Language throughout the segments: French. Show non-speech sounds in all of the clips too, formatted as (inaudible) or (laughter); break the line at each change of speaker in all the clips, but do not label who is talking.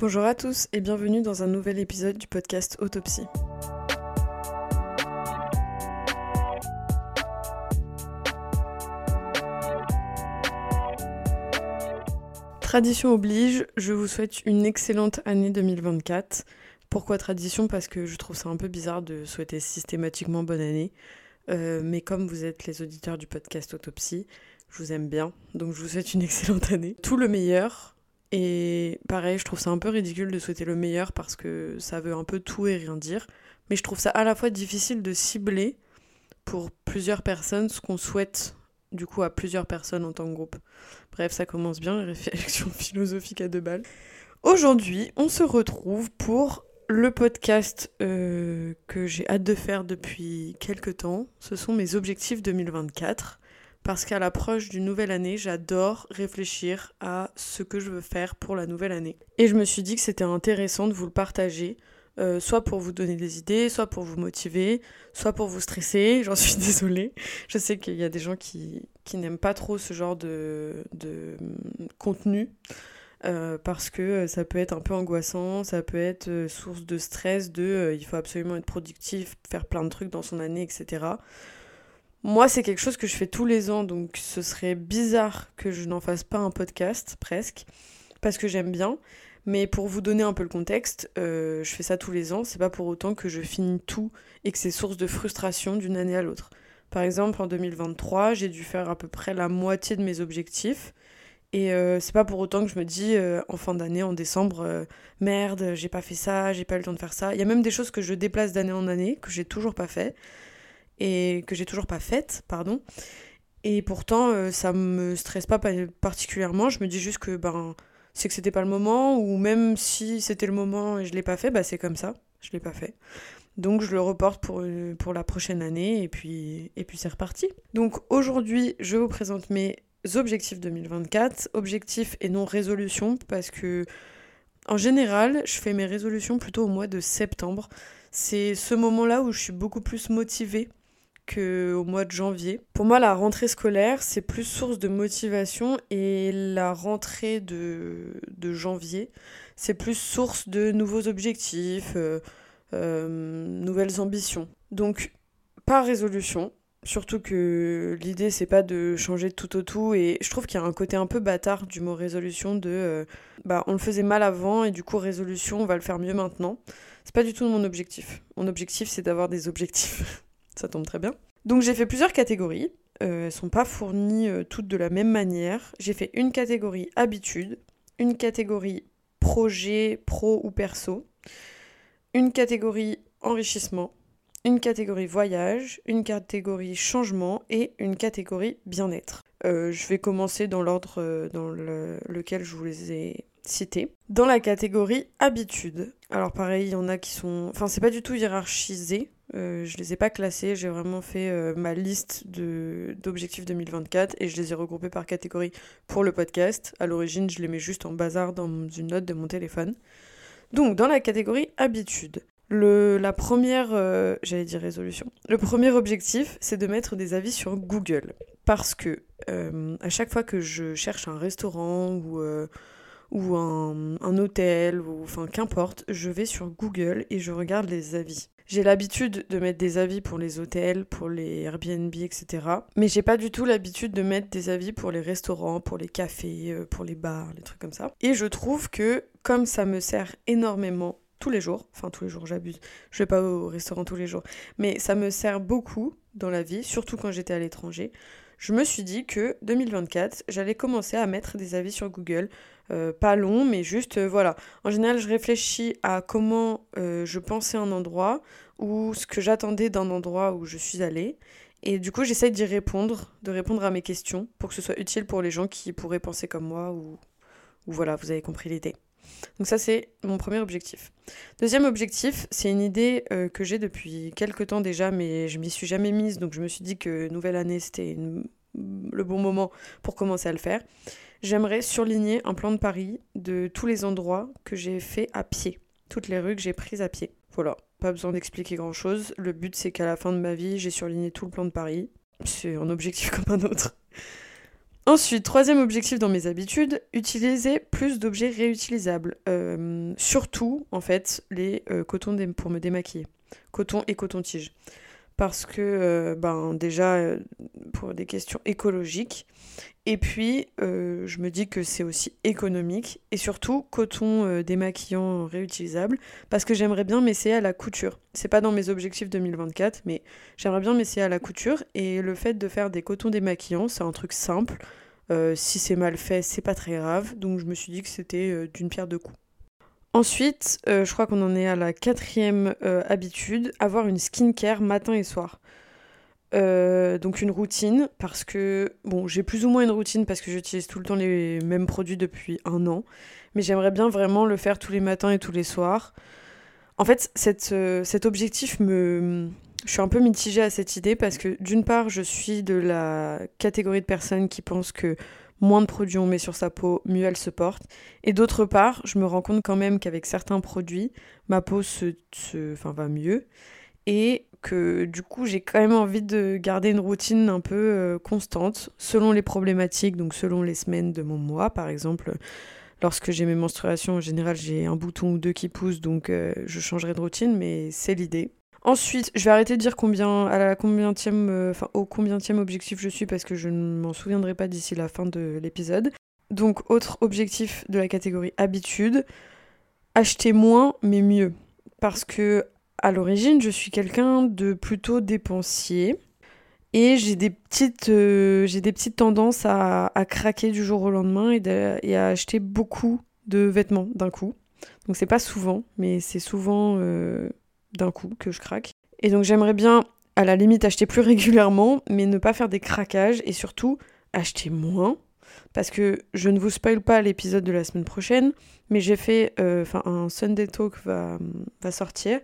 Bonjour à tous et bienvenue dans un nouvel épisode du podcast Autopsie. Tradition oblige, je vous souhaite une excellente année 2024. Pourquoi tradition? Parce que je trouve ça un peu bizarre de souhaiter systématiquement bonne année. Euh, mais comme vous êtes les auditeurs du podcast Autopsie, je vous aime bien, donc je vous souhaite une (laughs) excellente année. Tout le meilleur, et pareil, je trouve ça un peu ridicule de souhaiter le meilleur parce que ça veut un peu tout et rien dire. Mais je trouve ça à la fois difficile de cibler pour plusieurs personnes ce qu'on souhaite du coup à plusieurs personnes en tant que groupe. Bref, ça commence bien, réflexion (laughs) philosophique à deux balles. Aujourd'hui, on se retrouve pour le podcast euh, que j'ai hâte de faire depuis quelques temps. Ce sont mes objectifs 2024 parce qu'à l'approche d'une nouvelle année, j'adore réfléchir à ce que je veux faire pour la nouvelle année. Et je me suis dit que c'était intéressant de vous le partager, euh, soit pour vous donner des idées, soit pour vous motiver, soit pour vous stresser, (laughs) j'en suis désolée. Je sais qu'il y a des gens qui, qui n'aiment pas trop ce genre de, de contenu. Euh, parce que ça peut être un peu angoissant, ça peut être euh, source de stress, de il faut absolument être productif, faire plein de trucs dans son année, etc. Moi, c'est quelque chose que je fais tous les ans, donc ce serait bizarre que je n'en fasse pas un podcast, presque, parce que j'aime bien. Mais pour vous donner un peu le contexte, euh, je fais ça tous les ans, c'est pas pour autant que je finis tout et que c'est source de frustration d'une année à l'autre. Par exemple, en 2023, j'ai dû faire à peu près la moitié de mes objectifs. Et euh, c'est pas pour autant que je me dis euh, en fin d'année, en décembre, merde, j'ai pas fait ça, j'ai pas eu le temps de faire ça. Il y a même des choses que je déplace d'année en année, que j'ai toujours pas fait et que j'ai toujours pas faite, pardon. Et pourtant, euh, ça me stresse pas particulièrement. Je me dis juste que ben, c'est que c'était pas le moment, ou même si c'était le moment et je l'ai pas fait, bah c'est comme ça, je l'ai pas fait. Donc je le reporte pour, euh, pour la prochaine année et puis, et puis c'est reparti. Donc aujourd'hui, je vous présente mes objectifs 2024, objectifs et non résolutions, parce que en général, je fais mes résolutions plutôt au mois de septembre. C'est ce moment-là où je suis beaucoup plus motivée au mois de janvier. Pour moi, la rentrée scolaire, c'est plus source de motivation et la rentrée de, de janvier, c'est plus source de nouveaux objectifs, euh, euh, nouvelles ambitions. Donc, pas résolution. Surtout que l'idée c'est pas de changer tout au tout et je trouve qu'il y a un côté un peu bâtard du mot résolution de euh, bah on le faisait mal avant et du coup résolution on va le faire mieux maintenant. C'est pas du tout mon objectif. Mon objectif c'est d'avoir des objectifs. (laughs) ça tombe très bien. Donc j'ai fait plusieurs catégories. Euh, elles sont pas fournies euh, toutes de la même manière. J'ai fait une catégorie habitude, une catégorie projet pro ou perso, une catégorie enrichissement, une catégorie voyage, une catégorie changement et une catégorie bien-être. Euh, je vais commencer dans l'ordre dans lequel je vous les ai cités. Dans la catégorie habitude. Alors pareil, il y en a qui sont... Enfin, c'est pas du tout hiérarchisé. Euh, je les ai pas classés, j'ai vraiment fait euh, ma liste d'objectifs 2024 et je les ai regroupés par catégorie pour le podcast. À l'origine, je les mets juste en bazar dans une note de mon téléphone. Donc, dans la catégorie habitude, le, la première, euh, j'allais dire résolution, le premier objectif, c'est de mettre des avis sur Google. Parce que à chaque fois que je cherche un restaurant ou ou un, un, hôtel, ou enfin qu'importe, je vais sur Google et je regarde les avis. J'ai l'habitude de mettre des avis pour les hôtels, pour les Airbnb, etc. Mais j'ai pas du tout l'habitude de mettre des avis pour les restaurants, pour les cafés, euh, pour les bars, les trucs comme ça. Et je trouve que comme ça me sert énormément tous les jours, enfin tous les jours j'abuse, je vais pas au restaurant tous les jours, mais ça me sert beaucoup dans la vie, surtout quand j'étais à l'étranger. Je me suis dit que 2024, j'allais commencer à mettre des avis sur Google euh, pas long, mais juste, euh, voilà. En général, je réfléchis à comment euh, je pensais un endroit ou ce que j'attendais d'un endroit où je suis allée. Et du coup, j'essaye d'y répondre, de répondre à mes questions pour que ce soit utile pour les gens qui pourraient penser comme moi ou, voilà, vous avez compris l'idée. Donc ça, c'est mon premier objectif. Deuxième objectif, c'est une idée que j'ai depuis quelques temps déjà, mais je m'y suis jamais mise, donc je me suis dit que nouvelle année, c'était le bon moment pour commencer à le faire. J'aimerais surligner un plan de Paris de tous les endroits que j'ai fait à pied, toutes les rues que j'ai prises à pied. Voilà, pas besoin d'expliquer grand chose. Le but c'est qu'à la fin de ma vie, j'ai surligné tout le plan de Paris. C'est un objectif (laughs) comme un autre. Ensuite, troisième objectif dans mes habitudes, utiliser plus d'objets réutilisables. Euh, surtout, en fait, les euh, cotons pour me démaquiller. Coton et coton-tige. Parce que, euh, ben, déjà, pour des questions écologiques, et puis, euh, je me dis que c'est aussi économique et surtout coton euh, démaquillant réutilisable parce que j'aimerais bien m'essayer à la couture. C'est pas dans mes objectifs 2024, mais j'aimerais bien m'essayer à la couture et le fait de faire des cotons démaquillants, c'est un truc simple. Euh, si c'est mal fait, c'est pas très grave. Donc je me suis dit que c'était d'une pierre deux coups. Ensuite, je crois qu'on en est à la quatrième habitude, avoir une skincare matin et soir. Euh, donc une routine parce que bon j'ai plus ou moins une routine parce que j'utilise tout le temps les mêmes produits depuis un an mais j'aimerais bien vraiment le faire tous les matins et tous les soirs en fait euh, cet objectif me je suis un peu mitigée à cette idée parce que d'une part je suis de la catégorie de personnes qui pensent que moins de produits on met sur sa peau, mieux elle se porte. Et d'autre part, je me rends compte quand même qu'avec certains produits, ma peau se, se, enfin, va mieux. Et que du coup j'ai quand même envie de garder une routine un peu euh, constante selon les problématiques, donc selon les semaines de mon mois par exemple. Lorsque j'ai mes menstruations, en général, j'ai un bouton ou deux qui poussent, donc euh, je changerai de routine, mais c'est l'idée. Ensuite, je vais arrêter de dire combien, à la euh, enfin, au combienième objectif je suis parce que je ne m'en souviendrai pas d'ici la fin de l'épisode. Donc, autre objectif de la catégorie habitude, acheter moins mais mieux. Parce que à l'origine, je suis quelqu'un de plutôt dépensier. Et j'ai des petites, euh, des petites tendances à, craquer du jour au lendemain et, à acheter beaucoup de vêtements d'un coup. Donc c'est pas souvent, mais c'est souvent euh, d'un coup que je craque. Et donc j'aimerais bien, à la limite, acheter plus (laughs) régulièrement, mais ne pas faire des craquages et surtout acheter moins. Parce que je ne vous spoil pas l'épisode de la semaine prochaine, mais j'ai fait, euh, un Sunday Talk va, va sortir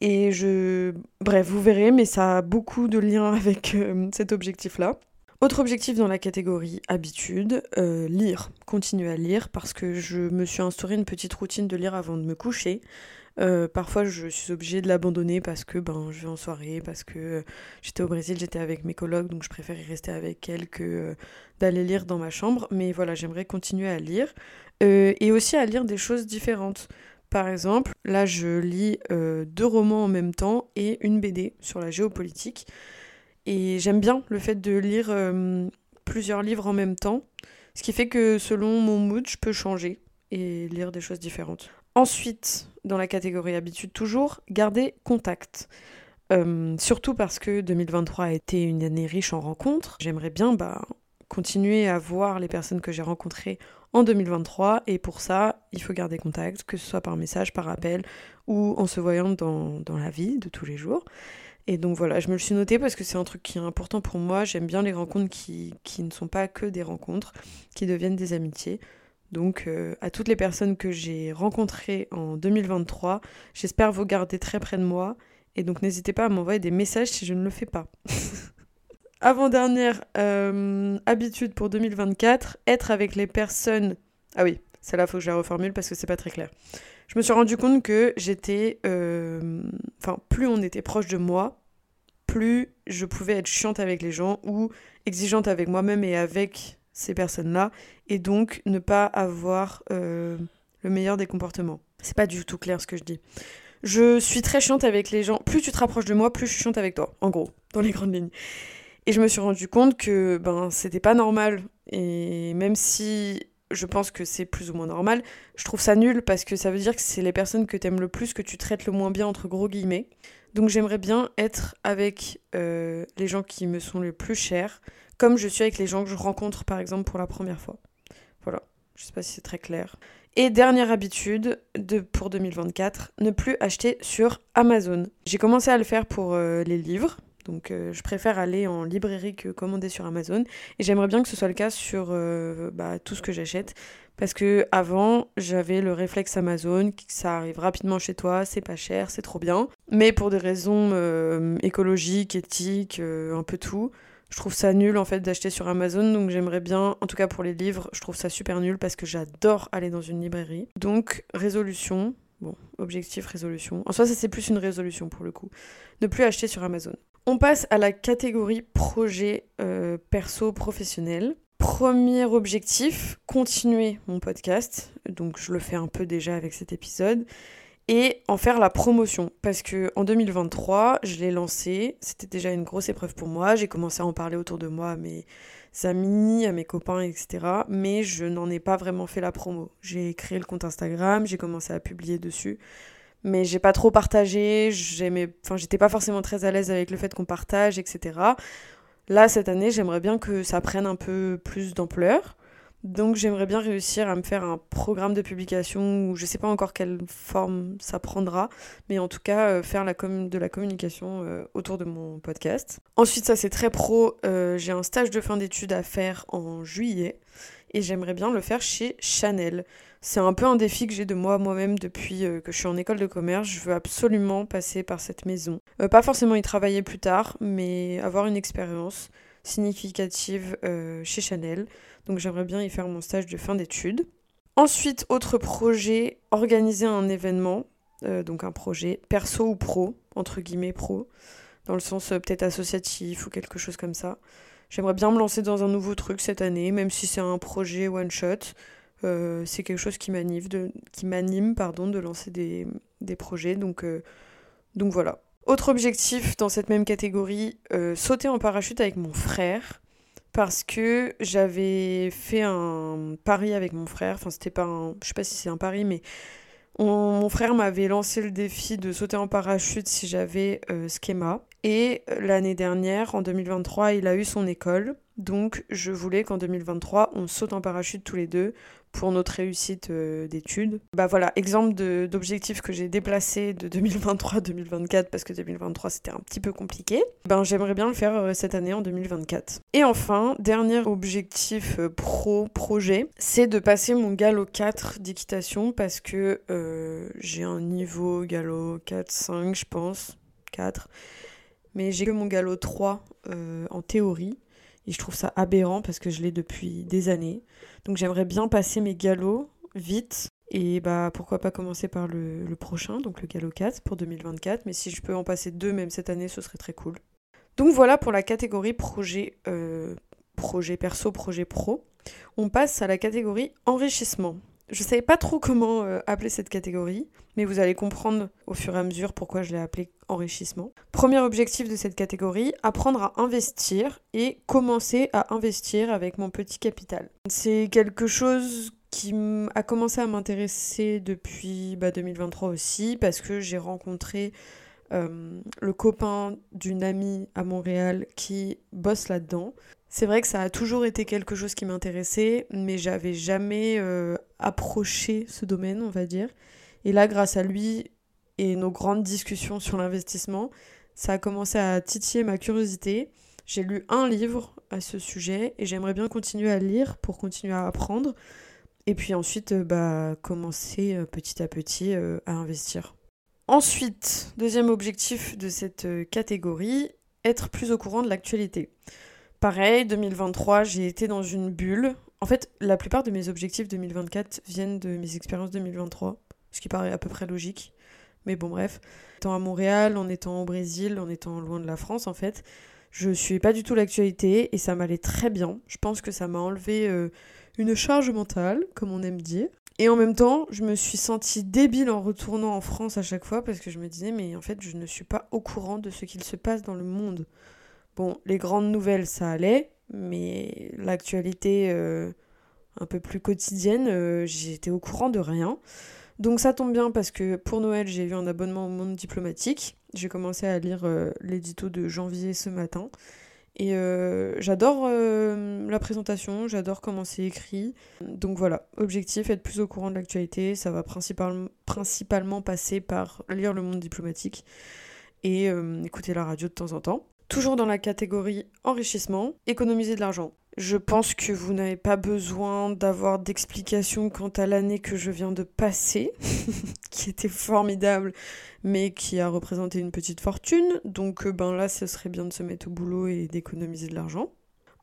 et je. Bref, vous verrez, mais ça a beaucoup de liens (laughs) avec euh, cet objectif-là. Autre objectif dans la catégorie habitude, euh, lire. Continuer à lire parce que je me suis instauré une petite routine de lire avant de me coucher. Euh, parfois, je suis obligée de l'abandonner parce que ben, je vais en soirée, parce que j'étais au Brésil, j'étais avec mes collègues, donc je préfère y rester avec elles que d'aller lire dans ma chambre. Mais voilà, j'aimerais continuer à lire et aussi à lire des choses différentes. Par exemple, là je lis euh, deux romans en même temps et une BD sur la géopolitique. Et j'aime bien le fait de lire euh, plusieurs livres en même temps, ce qui fait que selon mon mood, je peux changer et lire des choses différentes. Ensuite, dans la catégorie habitude toujours, garder contact. Euh, surtout parce que 2023 a été une année riche en rencontres. J'aimerais bien bah, continuer à voir les personnes que j'ai rencontrées en 2023 et pour ça, il faut garder contact, que ce soit par message, par appel ou en se voyant dans, la vie de tous les jours. Et donc voilà, je me le suis noté parce que c'est un truc qui est important pour moi. J'aime bien les rencontres qui, ne sont pas que des rencontres, qui deviennent des amitiés. Donc euh, à toutes les personnes que j'ai rencontrées en 2023, j'espère vous garder très près de moi. Et donc n'hésitez pas à m'envoyer des messages si je ne le fais pas. (laughs) Avant-dernière euh, habitude pour 2024, être avec les personnes. Ah oui, celle-là, faut que je la reformule parce que c'est pas très clair. Je me suis rendu compte que j'étais. Euh, enfin, plus on était proche de moi, plus je pouvais être chiante avec les gens ou exigeante avec moi-même et avec ces personnes-là, et donc ne pas avoir euh, le meilleur des comportements. C'est pas du tout clair ce que je dis. Je suis très chiante avec les gens. Plus tu te rapproches de moi, plus je suis chiante avec toi, en gros, dans les grandes lignes. Et je me suis rendu compte que ben c'était pas normal. Et même si je pense que c'est plus ou moins normal, je trouve ça nul parce que ça veut dire que c'est les personnes que t'aimes le plus que tu traites le moins bien entre gros guillemets. Donc j'aimerais bien être avec euh, les gens qui me sont les plus chers, comme je suis avec les gens que je rencontre par exemple pour la première fois. Voilà, je sais pas si c'est très clair. Et dernière habitude de, pour 2024, ne plus acheter sur Amazon. J'ai commencé à le faire pour euh, les livres, donc euh, je préfère aller en librairie que commander sur Amazon. Et j'aimerais bien que ce soit le cas sur euh, bah, tout ce que j'achète. Parce que avant, j'avais le réflexe Amazon, ça arrive rapidement chez toi, c'est pas cher, c'est trop bien. Mais pour des raisons écologiques, éthiques, un peu tout, je trouve ça nul en fait d'acheter sur Amazon. Donc j'aimerais bien, en tout cas pour les livres, je trouve ça super nul parce que j'adore aller dans une librairie. Donc résolution, Bon, objectif, résolution. En soi, ça c'est plus une résolution pour le coup. Ne plus acheter sur Amazon. On passe à la catégorie projet euh, perso professionnel. Premier objectif, continuer mon podcast. Donc je le fais un peu déjà avec cet épisode. Et en faire la promotion. Parce que en 2023, je l'ai lancé. C'était déjà une grosse épreuve pour moi. J'ai commencé à en parler autour de moi à mes amis, à mes copains, etc. Mais je n'en ai pas vraiment fait la promo. J'ai créé le compte Instagram, j'ai commencé à publier dessus mais j'ai pas trop partagé, j'aimais, enfin j'étais pas forcément très à l'aise avec le fait qu'on partage, etc. Là cette année j'aimerais bien que ça prenne un peu plus d'ampleur, donc j'aimerais bien réussir à me faire un programme de publication où je sais pas encore quelle forme ça prendra, mais en tout cas euh, faire de la communication euh, autour de mon podcast. Ensuite ça c'est très pro, euh, j'ai un stage de fin d'études à faire en juillet et j'aimerais bien le faire chez Chanel. C'est un peu un défi que j'ai de moi moi-même depuis que je suis en école de commerce. Je veux absolument passer par cette maison. Pas forcément y travailler plus tard, mais avoir une expérience significative euh, chez Chanel. Donc j'aimerais bien y faire mon stage de fin d'études. Ensuite, autre projet, organiser un événement. donc un projet perso ou pro, entre guillemets pro, dans le sens peut-être associatif ou quelque chose comme ça. J'aimerais bien me lancer dans un nouveau truc cette année, même si c'est un projet one shot. Euh, c'est quelque chose qui m'anime de, de lancer des, des projets. Donc, euh, donc voilà. Autre objectif dans cette même catégorie, euh, sauter en parachute avec mon frère. Parce que j'avais fait un pari avec mon frère. Enfin, c'était pas un. Je sais pas si c'est un pari, mais mon frère m'avait lancé le défi de sauter en parachute si j'avais Schema. Et l'année dernière, en 2023, il a eu son école. Donc je voulais qu'en 2023, on saute en parachute tous les deux pour notre réussite euh, d'études. Bah voilà, exemple d'objectifs que j'ai déplacés de 2023-2024 parce que 2023 c'était un petit peu compliqué. Ben j'aimerais bien le faire euh, cette année en 2024. Et enfin, dernier objectif euh, pro projet, c'est de passer mon galop 4 d'équitation parce que j'ai un niveau galop 4-5 je pense, 4. Mais j'ai que mon galop 3 en théorie. Et je trouve ça aberrant parce que je l'ai depuis des années. Donc j'aimerais bien passer mes galops vite. Et bah pourquoi pas commencer par le, prochain, donc le galop 4 pour 2024. Mais si je peux en passer deux même cette année, ce serait très cool. Donc voilà pour la catégorie projet, euh, projet perso, projet pro. On passe à la catégorie enrichissement. Je savais pas trop comment euh, appeler cette catégorie, mais vous allez comprendre au fur et à mesure pourquoi je l'ai appelée enrichissement. Premier objectif de cette catégorie, apprendre à investir et commencer à investir avec mon petit capital. C'est quelque chose qui a commencé à m'intéresser depuis 2023 bah, aussi, parce que j'ai rencontré euh, le copain d'une amie à Montréal qui bosse là-dedans. C'est vrai que ça a toujours été quelque chose qui m'intéressait, mais j'avais jamais euh, approché ce domaine, on va dire. Et là, grâce à lui et nos grandes discussions sur l'investissement, ça a commencé à titiller ma curiosité. J'ai lu un livre à ce sujet et j'aimerais bien continuer à lire pour continuer à apprendre. Et puis ensuite, euh, bah, commencer petit à petit à investir. Ensuite, deuxième objectif de cette catégorie, être plus au courant de l'actualité. Pareil, 2023, j'ai été dans une bulle. En fait, la plupart de mes objectifs 2024 viennent de mes expériences 2023, ce qui paraît à peu près logique. Mais bon, bref. Étant à Montréal, en étant au Brésil, en étant loin de la France, en fait, je suis pas du tout l'actualité et ça m'allait très bien. Je pense que ça m'a enlevé euh, une charge mentale, comme on aime dire. Et en même temps, je me suis sentie débile en retournant en France à chaque fois parce que je me disais, mais en fait, je ne suis pas au courant de ce qu'il se passe dans le monde. Bon, les grandes nouvelles, ça allait, mais l'actualité euh, un peu plus quotidienne, euh, j'étais au courant de rien. Donc ça tombe bien parce que pour Noël, j'ai eu un abonnement au monde diplomatique. J'ai commencé à lire euh, l'édito de janvier ce matin. Et j'adore la présentation, j'adore comment c'est écrit. Donc voilà, objectif, être plus au courant de l'actualité. Ça va principalement, passer par lire le monde diplomatique et écouter la radio de temps en temps. Toujours dans la catégorie enrichissement, économiser de l'argent. Je pense que vous n'avez pas besoin d'avoir d'explications quant à l'année que je viens de passer, (laughs) qui était formidable, mais qui a représenté une petite fortune. Donc euh, ben là, ce serait bien de se mettre au boulot et d'économiser de l'argent.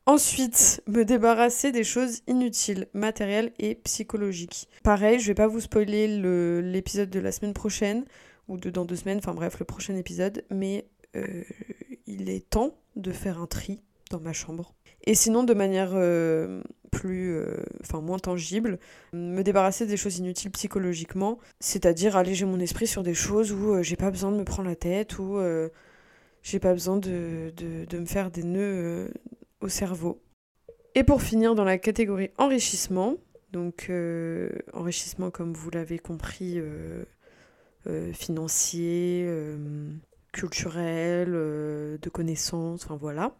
Ensuite, me débarrasser des choses inutiles, matérielles et psychologiques. Pareil, je vais pas vous spoiler l'épisode de la semaine prochaine, ou de dans deux semaines, enfin bref, le prochain épisode, mais euh, il est temps de faire un tri dans ma chambre. Et sinon, de manière euh, plus, euh, moins tangible, me débarrasser des choses inutiles psychologiquement, c'est-à-dire alléger mon esprit sur des choses où euh, j'ai pas besoin de me prendre la tête, où j'ai pas besoin de, de, me faire des nœuds au cerveau. Et pour finir, dans la catégorie enrichissement, donc enrichissement comme vous l'avez compris, financier, culturel, de connaissances, enfin voilà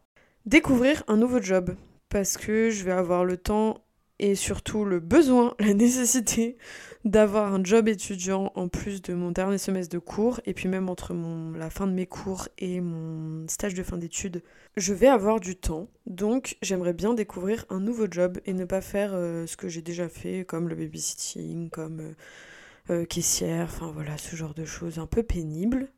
découvrir un nouveau job parce que je vais avoir le temps et surtout le besoin, (laughs) la nécessité d'avoir un job étudiant en plus de mon dernier semestre de cours et puis même entre la fin de mes cours et mon stage de fin d'études, je vais avoir du temps. Donc j'aimerais bien découvrir un nouveau job et ne pas faire euh, ce que j'ai déjà fait comme le babysitting, comme euh, euh, caissière, enfin voilà, ce genre de choses un peu pénibles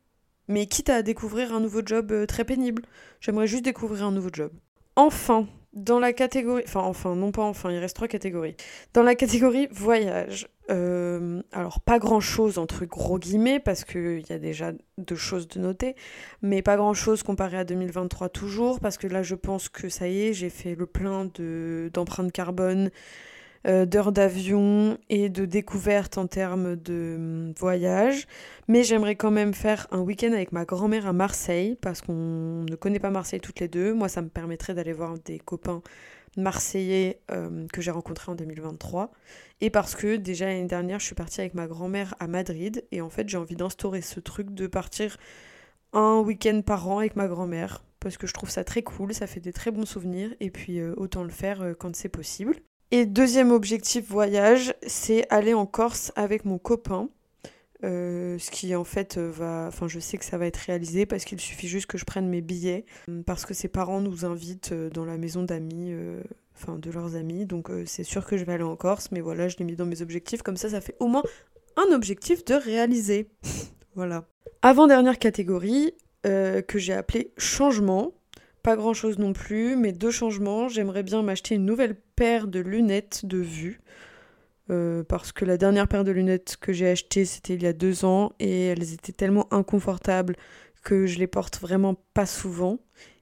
mais quitte à découvrir un nouveau job euh, très pénible. J'aimerais juste découvrir un nouveau job. Enfin, dans la catégorie, enfin enfin, non pas enfin, il reste trois catégories. Dans la catégorie voyage, euh, alors pas grand chose entre gros guillemets parce qu'il y a déjà deux choses de noter, mais pas grand chose comparé à 2023 toujours parce que là je pense que ça y est, j'ai fait le plein de d'empreintes carbone d'heures d'avion et de découvertes en termes de hum, voyage. Mais j'aimerais quand même faire un week-end avec ma grand-mère à Marseille, parce qu'on ne connaît pas Marseille toutes les deux. Moi, ça me permettrait d'aller voir des copains marseillais euh, que j'ai rencontrés en 2023. Et parce que déjà l'année dernière, je suis partie avec ma grand-mère à Madrid. Et en fait, j'ai envie d'instaurer ce truc de partir un week-end par an avec ma grand-mère. Parce que je trouve ça très cool, ça fait des très bons souvenirs. Et puis, euh, autant le faire quand c'est possible. Et deuxième objectif voyage, c'est aller en Corse avec mon copain. Euh, ce qui en fait va, enfin je sais que ça va être réalisé parce qu'il suffit juste que je prenne mes billets parce que ses parents nous invitent euh, dans la maison d'amis, euh, enfin de leurs amis, donc c'est sûr que je vais aller en Corse, mais voilà je l'ai mis dans mes objectifs comme ça ça fait au moins un objectif de réaliser, (laughs) voilà. Avant dernière catégorie que j'ai appelée changement, pas grand chose non plus, mais deux changements. J'aimerais bien m'acheter une nouvelle paire de lunettes de vue. Euh, parce que la dernière paire de lunettes que j'ai achetée, c'était il y a deux ans et elles étaient tellement inconfortables que je les porte vraiment pas souvent.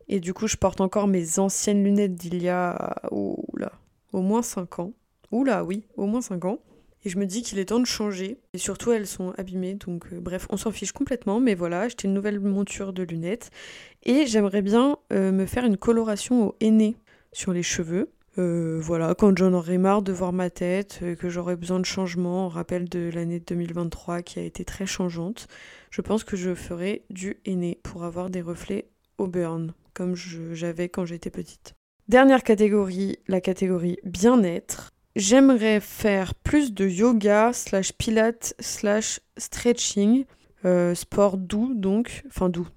Et du coup, je porte encore mes anciennes lunettes d'il y a oula, au moins cinq ans. Oula, oui, au moins cinq ans. Et je me dis qu'il est temps de changer. Et surtout, elles sont abîmées. Donc, euh, bref, on s'en fiche complètement. Mais voilà, acheté une nouvelle monture de lunettes. Et j'aimerais bien euh, me faire une coloration au henné sur les cheveux. Euh, voilà, quand j'en aurai marre de voir ma tête, que j'aurai besoin de changement, en rappel de l'année 2023 qui a été très changeante, je pense que je ferai du henné pour avoir des reflets au burn, comme j'avais quand j'étais petite. Dernière catégorie, la catégorie bien-être. J'aimerais faire plus de yoga slash pilates slash stretching, euh, sport doux donc, enfin doux.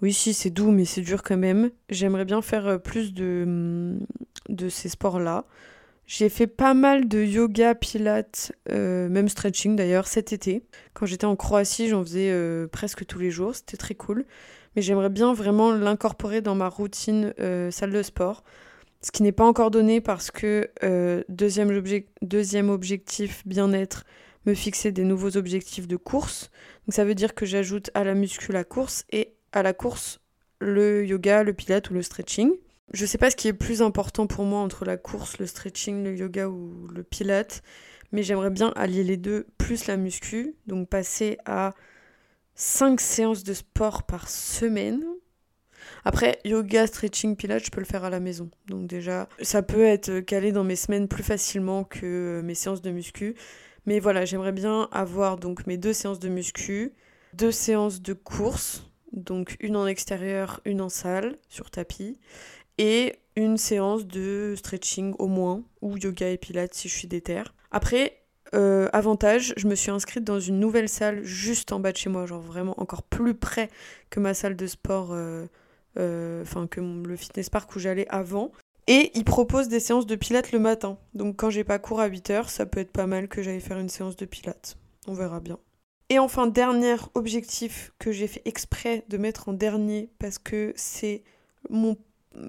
Oui, si, c'est doux, mais c'est dur quand même. J'aimerais bien faire euh, plus de, mm, de ces sports-là. J'ai fait pas mal de yoga, pilates, euh, même stretching d'ailleurs cet été. Quand j'étais en Croatie, j'en faisais presque tous les jours, c'était très cool. Mais j'aimerais bien vraiment l'incorporer dans ma routine salle de sport ce qui n'est pas encore donné parce que euh, deuxième, objectif bien-être, me fixer des nouveaux objectifs de course. Donc ça veut dire que j'ajoute à la muscu la course et à la course le yoga, le pilate ou le stretching. Je sais pas ce qui est plus important pour moi entre la course, le stretching, le yoga ou le pilate, mais j'aimerais bien allier les deux plus la muscu, donc passer à 5 séances de sport par semaine, après, yoga, stretching, pilates, je peux le faire à la maison. Donc déjà, ça peut être calé dans mes semaines plus facilement que mes séances de muscu. Mais voilà, j'aimerais bien avoir donc mes deux séances de muscu, deux séances de course, donc une en extérieur, une en salle, sur tapis, et une séance de stretching au moins, ou yoga et pilates si je suis déter. Après, euh, avantage, je me suis inscrite dans une nouvelle salle juste en bas de chez moi, genre vraiment encore plus près que ma salle de sport euh, euh, enfin que le fitness park où j'allais avant. Et ils proposent des séances de pilates le matin. Donc quand j'ai pas cours à 8h, ça peut être pas mal que j'aille faire une séance de pilates. On verra bien. Et enfin, dernier objectif que j'ai fait exprès de mettre en dernier parce que c'est mon.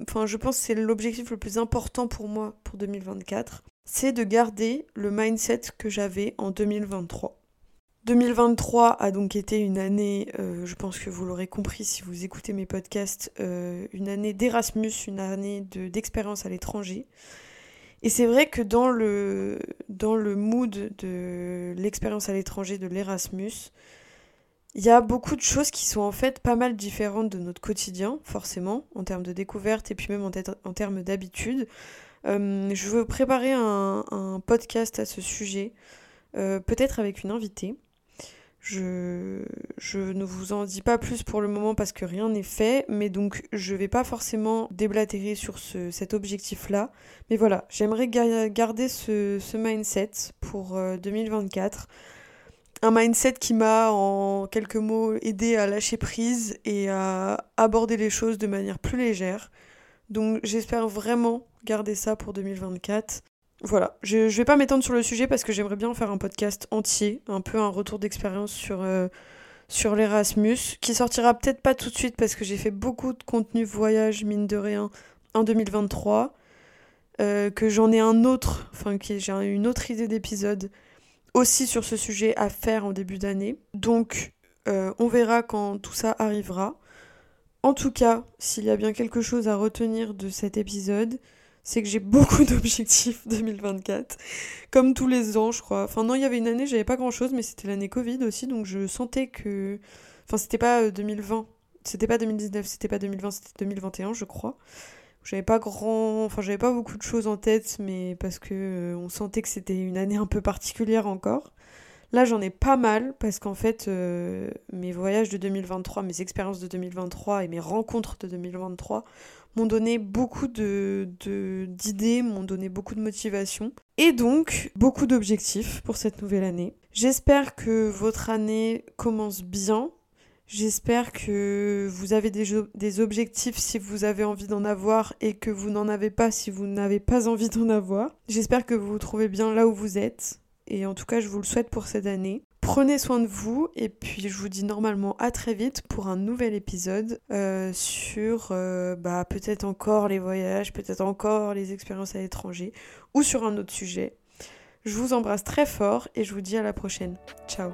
Enfin, je pense c'est l'objectif le plus important pour moi pour 2024. C'est de garder le mindset que j'avais en 2023. 2023 a donc été une année, euh, je pense que vous l'aurez compris si vous écoutez mes podcasts, euh, une année d'Erasmus, une année d'expérience à l'étranger. Et c'est vrai que dans le, dans le mood de l'expérience à l'étranger de l'Erasmus, il y a beaucoup de choses qui sont en fait pas mal différentes de notre quotidien, forcément, en termes de découverte et puis même en, en termes d'habitude. Euh, je veux préparer un, un, podcast à ce sujet, peut-être avec une invitée. Je, ne vous en dis pas plus pour le moment parce que rien n'est fait, mais donc je vais pas forcément déblatérer sur ce, cet objectif-là. Mais voilà, j'aimerais garder ce, ce, mindset pour 2024. Euh, un mindset qui m'a, en quelques mots, aidé à lâcher prise et à aborder les choses de manière plus légère. Donc j'espère vraiment garder ça pour 2024. Voilà, je, ne vais pas m'étendre sur le sujet parce que j'aimerais bien faire un podcast entier, un peu un retour d'expérience sur, euh, sur l'Erasmus, qui sortira peut-être pas tout de suite parce que j'ai fait beaucoup de contenu voyage, mine de rien, en 2023, euh, que j'en ai un autre, enfin que j'ai une autre idée d'épisode aussi sur ce sujet à faire en début d'année. Donc euh, on verra quand tout ça arrivera. En tout cas, s'il y a bien quelque chose à retenir de cet épisode, c'est que j'ai beaucoup (laughs) d'objectifs 2024. Comme tous les ans, je crois. Enfin, non, il y avait une année, j'avais pas grand chose, mais c'était l'année Covid aussi, donc je sentais que. Enfin, c'était pas 2020, euh, c'était pas 2019, c'était pas 2020, c'était 2021, je crois. J'avais pas grand. Enfin, j'avais pas beaucoup de choses en tête, mais parce que euh, on sentait que c'était une année un peu particulière encore. Là, j'en ai pas mal parce qu'en fait, euh, mes voyages de 2023, mes expériences de 2023 et mes rencontres de 2023 m'ont donné beaucoup de, d'idées, m'ont donné beaucoup de motivation et donc beaucoup d'objectifs pour cette nouvelle année. J'espère que votre année commence bien. J'espère que vous avez des, des, objectifs si vous avez envie d'en avoir et que vous n'en avez pas si vous n'avez pas envie d'en avoir. J'espère que vous vous trouvez bien là où vous êtes. Et en tout cas, je vous le souhaite pour cette année. Prenez soin de vous et puis je vous dis normalement à très vite pour un nouvel épisode euh, sur euh, bah, peut-être encore les voyages, peut-être encore les expériences à l'étranger ou sur un autre sujet. Je vous embrasse très fort et je vous dis à la prochaine. Ciao